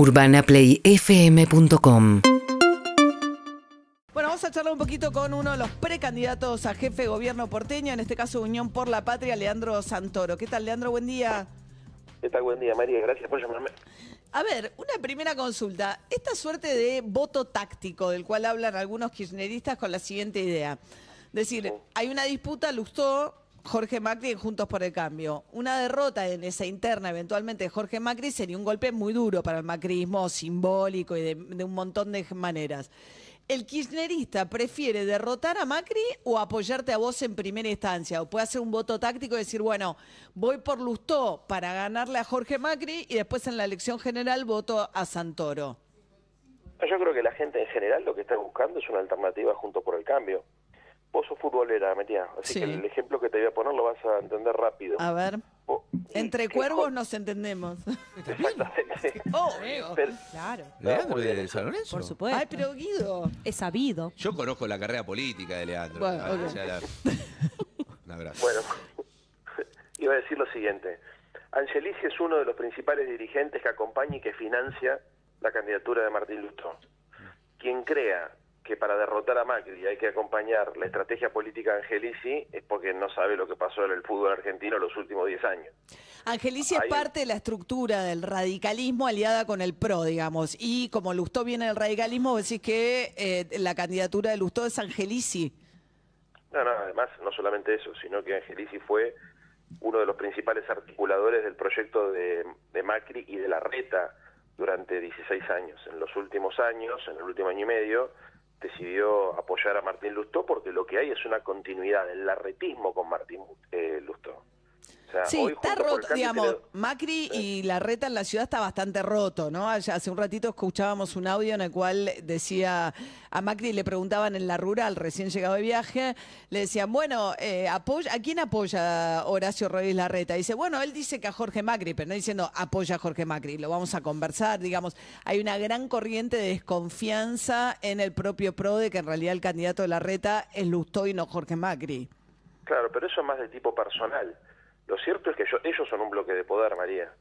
UrbanaPlayFM.com Bueno, vamos a charlar un poquito con uno de los precandidatos a jefe de gobierno porteño, en este caso Unión por la Patria, Leandro Santoro. ¿Qué tal, Leandro? Buen día. ¿Qué tal? Buen día, María. Gracias por llamarme. A ver, una primera consulta. Esta suerte de voto táctico del cual hablan algunos kirchneristas con la siguiente idea. Es decir, hay una disputa, Lustó, Jorge Macri en Juntos por el Cambio. Una derrota en esa interna eventualmente de Jorge Macri sería un golpe muy duro para el macrismo, simbólico y de, un montón de maneras. ¿El kirchnerista prefiere derrotar a Macri o apoyarte a vos en primera instancia? ¿O puede hacer un voto táctico y decir, bueno, voy por Lustó para ganarle a Jorge Macri y después en la elección general voto a Santoro? Yo creo que la gente en general lo que está buscando es una alternativa junto por el cambio. Vos sos futbolera, María, así Sí. que el ejemplo que te voy a poner lo vas a entender rápido. A ver, Vos- entre ¿qué cuervos nos entendemos. Exactamente. Obvio. Pero- Claro, ¿Leandro de San Lorenzo? por supuesto. Ay, pero Guido. Es sabido. Yo conozco la carrera política de Leandro. Bueno, Ah, ok. o sea, la- Un abrazo. Bueno, iba a decir lo siguiente. Angelici es uno de los principales dirigentes que acompaña y que financia la candidatura de Martín Lustó. Quien crea que para derrotar a Macri hay que acompañar la estrategia política de Angelici es porque no sabe lo que pasó en el fútbol argentino los últimos 10 años. Angelici es parte de la estructura del radicalismo aliada con el PRO, digamos. Y como Lustó viene del radicalismo, vos decís que eh, la candidatura de Lustó es Angelici. No, no, además, no solamente eso, sino que Angelici fue uno de los principales articuladores del proyecto de, de Macri y de la Reta durante 16 años. En los últimos años, en el último año y medio, decidió apoyar a Martín Lustó porque lo que hay es una continuidad del larretismo con Martín eh, Lustó. O sea, Sí, está roto, digamos, Macri y la reta en la ciudad está bastante roto, ¿no? Allá hace un ratito escuchábamos un audio en el cual decía, a Macri le preguntaban en la rural, recién llegado de viaje, le decían, bueno, eh, apoya, ¿a quién apoya Horacio Rodríguez Larreta? Dice, bueno, él dice que a Jorge Macri, pero no diciendo apoya a Jorge Macri, lo vamos a conversar, digamos, hay una gran corriente de desconfianza en el propio PRO de que en realidad el candidato de Larreta es Lustó y no Jorge Macri. Claro, pero eso es más de tipo personal. Lo cierto es que ellos son un bloque de poder, María.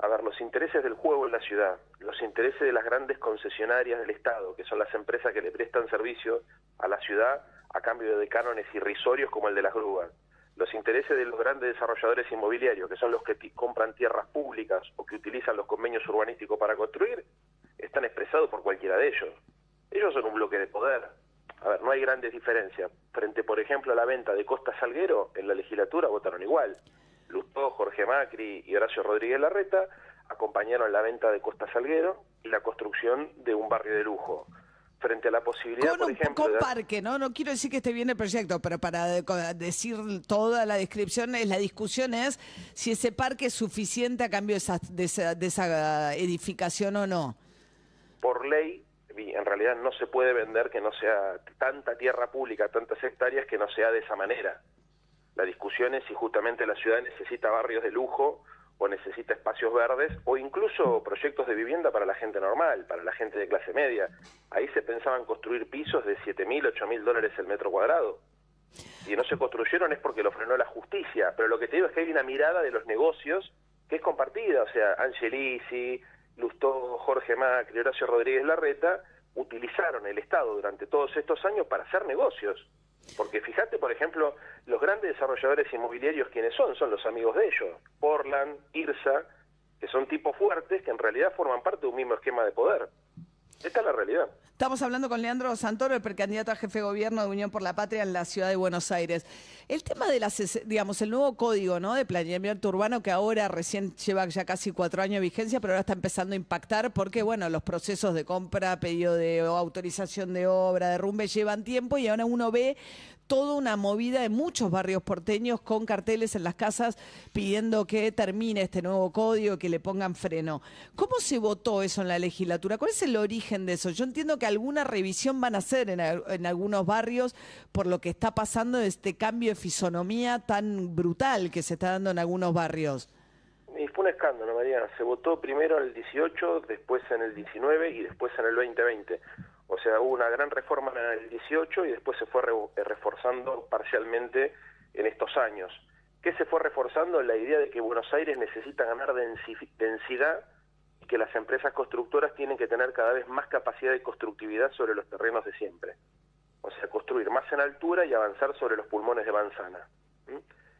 A ver, los intereses del juego en la ciudad, los intereses de las grandes concesionarias del Estado, que son las empresas que le prestan servicio a la ciudad a cambio de cánones irrisorios como el de las grúas, los intereses de los grandes desarrolladores inmobiliarios, que son los que compran tierras públicas o que utilizan los convenios urbanísticos para construir, están expresados por cualquiera de ellos. Ellos son un bloque de poder. A ver, no hay grandes diferencias. Frente, por ejemplo, a la venta de Costa Salguero, en la legislatura votaron igual. Lustó, Jorge Macri y Horacio Rodríguez Larreta acompañaron la venta de Costa Salguero y la construcción de un barrio de lujo. Frente a la posibilidad, Con por un ejemplo, con de- parque, ¿no? No quiero decir que esté bien el proyecto, pero para decir toda la descripción, es, la discusión es si ese parque es suficiente a cambio de esa, de esa, de esa edificación o no. por ley, en realidad no se puede vender que no sea tanta tierra pública, tantas hectáreas, que no sea de esa manera. La discusión es si justamente la ciudad necesita barrios de lujo o necesita espacios verdes o incluso proyectos de vivienda para la gente normal, para la gente de clase media. Ahí se pensaban construir pisos de 7.000, 8.000 dólares el metro cuadrado. Si no se construyeron es porque lo frenó la justicia, pero lo que te digo es que hay una mirada de los negocios que es compartida, o sea, Angelici, Lustó, Jorge Macri, Horacio Rodríguez Larreta utilizaron el Estado durante todos estos años para hacer negocios. Porque fíjate, por ejemplo, los grandes desarrolladores inmobiliarios, ¿quiénes son? Son los amigos de ellos. Portland, Irsa, que son tipos fuertes que en realidad forman parte de un mismo esquema de poder. Esta es la realidad. Estamos hablando con Leandro Santoro, el precandidato a jefe de gobierno de Unión por la Patria en la ciudad de Buenos Aires. El tema de las, digamos, el nuevo código ¿no? de planeamiento urbano que ahora recién lleva ya casi cuatro años de vigencia, pero ahora está empezando a impactar porque, bueno, los procesos de compra, pedido de autorización de obra, derrumbe llevan tiempo y ahora uno ve toda una movida de muchos barrios porteños con carteles en las casas pidiendo que termine este nuevo código, que le pongan freno. ¿Cómo se votó eso en la legislatura? ¿Cuál es el origen de eso? Yo entiendo que alguna revisión van a hacer en, al- en algunos barrios por lo que está pasando este cambio de fisonomía tan brutal que se está dando en algunos barrios. Y fue un escándalo, María. Se votó primero en el 18, después en el 19 y después en el 2020. O sea, hubo una gran reforma en el 18 y después se fue eh, reforzando parcialmente en estos años. ¿Qué se fue reforzando? La idea de que Buenos Aires necesita ganar densi- densidad y que las empresas constructoras tienen que tener cada vez más capacidad de constructividad sobre los terrenos de siempre. O sea, construir más en altura y avanzar sobre los pulmones de manzana.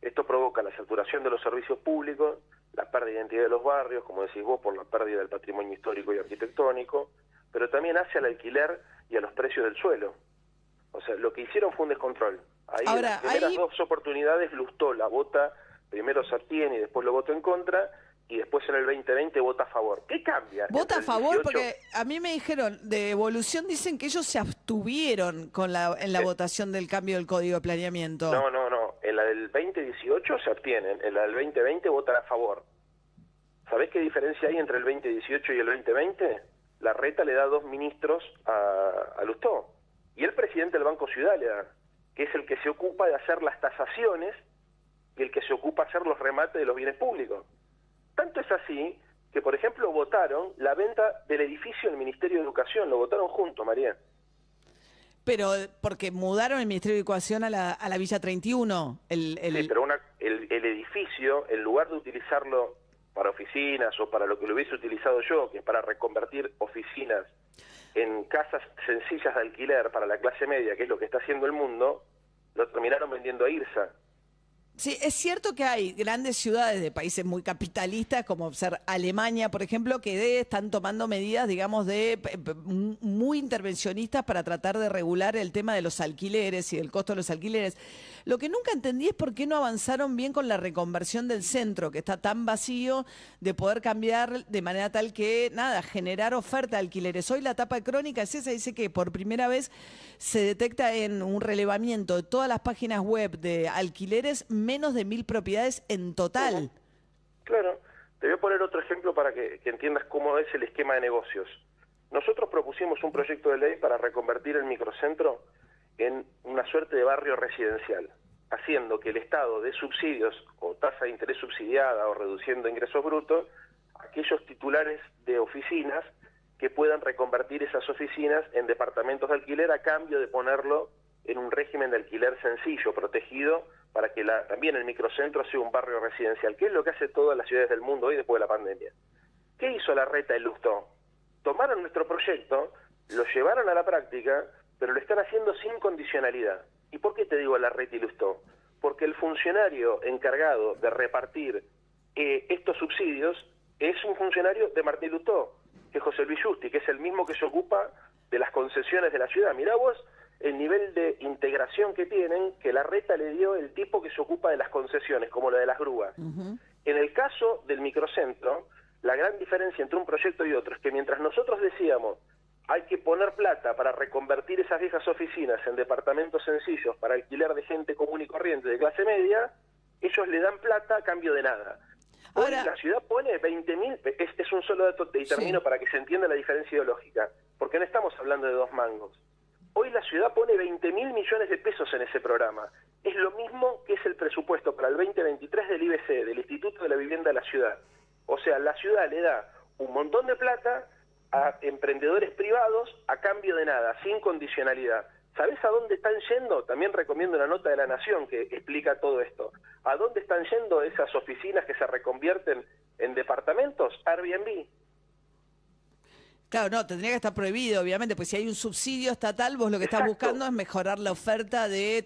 Esto provoca la saturación de los servicios públicos, la pérdida de identidad de los barrios, como decís vos, por la pérdida del patrimonio histórico y arquitectónico, pero también hace al alquiler y a los precios del suelo. O sea, lo que hicieron fue un descontrol. Ahí en las primeras dos oportunidades Lustó la vota, primero se abstiene y después lo votó en contra, y después en el 2020 vota a favor. ¿Qué cambia? Vota a favor porque a mí me dijeron, de evolución dicen que ellos se abstuvieron con la, en la votación del cambio del código de planeamiento. No, no, no. En la del 2018 se abstienen, en la del 2020 votan a favor. ¿Sabés qué diferencia hay entre el 2018 y el 2020? La reta le da dos ministros a, a Lustó y el presidente del Banco Ciudad le da, que es el que se ocupa de hacer las tasaciones y el que se ocupa de hacer los remates de los bienes públicos. Tanto es así que, por ejemplo, votaron la venta del edificio del Ministerio de Educación, lo votaron juntos, María. Pero porque mudaron el Ministerio de Educación a la, a la Villa 31. El, el... Sí, pero una, el, el edificio, en lugar de utilizarlo para oficinas o para lo que lo hubiese utilizado yo, que es para reconvertir oficinas en casas sencillas de alquiler para la clase media, que es lo que está haciendo el mundo, lo terminaron vendiendo a IRSA. Sí, es cierto que hay grandes ciudades de países muy capitalistas, como ser Alemania, por ejemplo, que están tomando medidas, digamos, de muy intervencionistas para tratar de regular el tema de los alquileres y el costo de los alquileres. Lo que nunca entendí es por qué no avanzaron bien con la reconversión del centro, que está tan vacío, de poder cambiar de manera tal que, nada, generar oferta de alquileres. Hoy la etapa de crónica es esa, dice que por primera vez se detecta en un relevamiento de todas las páginas web de alquileres menos de mil propiedades en total. Claro. Te voy a poner otro ejemplo para que, entiendas cómo es el esquema de negocios. Nosotros propusimos un proyecto de ley para reconvertir el microcentro en una suerte de barrio residencial, haciendo que el Estado dé subsidios o tasa de interés subsidiada o reduciendo ingresos brutos a aquellos titulares de oficinas que puedan reconvertir esas oficinas en departamentos de alquiler a cambio de ponerlo en un régimen de alquiler sencillo, protegido, para que la, también el microcentro sea un barrio residencial, que es lo que hace todas las ciudades del mundo hoy después de la pandemia. ¿Qué hizo la reta Lustó? Tomaron nuestro proyecto, lo llevaron a la práctica, pero lo están haciendo sin condicionalidad. ¿Y por qué te digo la reta Lustó? Porque el funcionario encargado de repartir eh, estos subsidios es un funcionario de Martín Lustó, que es José Luis Justi, que es el mismo que se ocupa de las concesiones de la ciudad. Mirá vos el nivel de integración que tienen, que la reta le dio el tipo que se ocupa de las concesiones, como la de las grúas. En el caso del microcentro, la gran diferencia entre un proyecto y otro es que mientras nosotros decíamos hay que poner plata para reconvertir esas viejas oficinas en departamentos sencillos para alquiler de gente común y corriente de clase media, ellos le dan plata a cambio de nada. Hoy la ciudad pone 20 mil, este es un solo dato y termino para que se entienda la diferencia ideológica, porque no estamos hablando de dos mangos. Hoy la ciudad pone 20 mil millones de pesos en ese programa. Es lo mismo que es el presupuesto para el 2023 del IBC, del Instituto de la Vivienda de la Ciudad. O sea, la ciudad le da un montón de plata a emprendedores privados a cambio de nada, sin condicionalidad. ¿Sabes a dónde están yendo? También recomiendo una nota de la Nación que explica todo esto. ¿A dónde están yendo esas oficinas que se reconvierten en departamentos? Airbnb. Claro, no, tendría que estar prohibido, obviamente, pues si hay un subsidio estatal, vos lo que estás buscando es mejorar la oferta de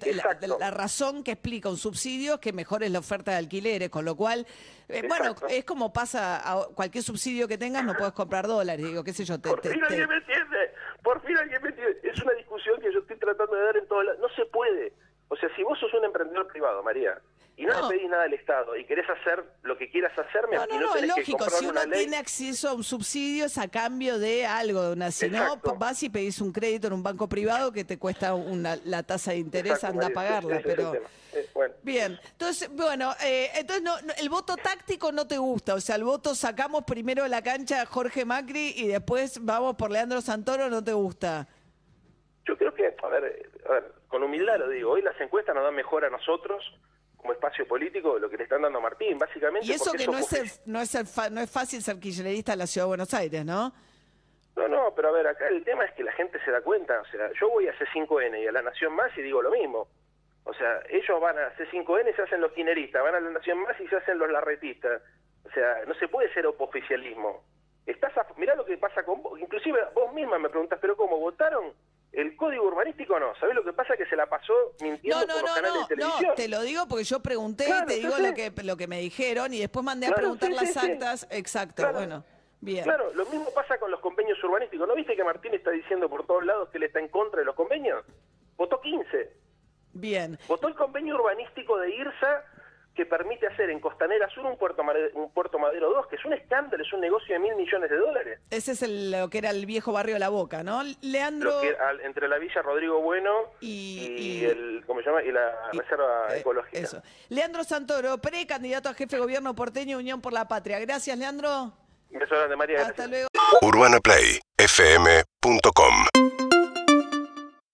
la, razón que explica un subsidio es que mejores la oferta de alquileres, con lo cual, eh, bueno, es como pasa a cualquier subsidio que tengas, no puedes comprar dólares, digo, qué sé yo. Te, por fin alguien me entiende, por fin alguien me entiende. Es una discusión que yo estoy tratando de dar en todos lados. No se puede. O sea, si vos sos un emprendedor privado, María, y no, le pedís nada al Estado y querés hacer lo que quieras hacerme, no, no, no, es lógico, si uno tiene acceso a un subsidio es a cambio de algo, una, si no vas y pedís un crédito en un banco privado que te cuesta una, la tasa de interés, anda a pagarla, pero... Eh, Bien, entonces, bueno, eh, entonces no, el voto táctico no te gusta, o sea, el voto sacamos primero de la cancha a Jorge Macri y después vamos por Leandro Santoro, ¿no te gusta? Yo creo que, a ver, a ver, con humildad lo digo, hoy las encuestas nos dan mejor a nosotros, como espacio político lo que le están dando a Martín, básicamente. Y eso que no es, no, es no es fácil ser kirchnerista en la Ciudad de Buenos Aires, ¿no? No, no, pero a ver, acá el tema es que la gente se da cuenta. O sea, yo voy a C5N y a La Nación Más y digo lo mismo. O sea, ellos van a C5N y se hacen los kineristas, van a La Nación Más y se hacen los larretistas. O sea, no se puede ser opoficialismo. Estás a- mirá lo que pasa con vos. Inclusive vos misma me preguntas, pero ¿cómo votaron el código urbanístico? No, ¿sabés lo que pasa? Que se la pasó mintiendo No, no, por los no, canales no, de no, televisión. te lo digo porque yo pregunté, Claro, te digo sí. lo que lo que me dijeron y después mandé a Claro, preguntar sí, las sí, sí. actas. Exacto, Claro. bueno, bien. Claro, lo mismo pasa con los convenios urbanísticos. ¿No viste que Martín está diciendo por todos lados que él está en contra de los convenios? Votó 15. Bien. Votó el convenio urbanístico de IRSA que permite hacer en Costanera Sur un puerto, Mare- un puerto Madero 2, que es un escándalo, es un negocio de mil millones de dólares. Ese es el- lo que era el viejo barrio La Boca, ¿no? Leandro. Lo que, al- entre la Villa Rodrigo Bueno Y- y, y- el, ¿cómo se llama? Y la y- Reserva eh, Ecológica. Eso. Leandro Santoro, precandidato a jefe de gobierno porteño Unión por la Patria. Gracias, Leandro. Un beso grande, María. Hasta gracias. luego. UrbanaPlayFM.com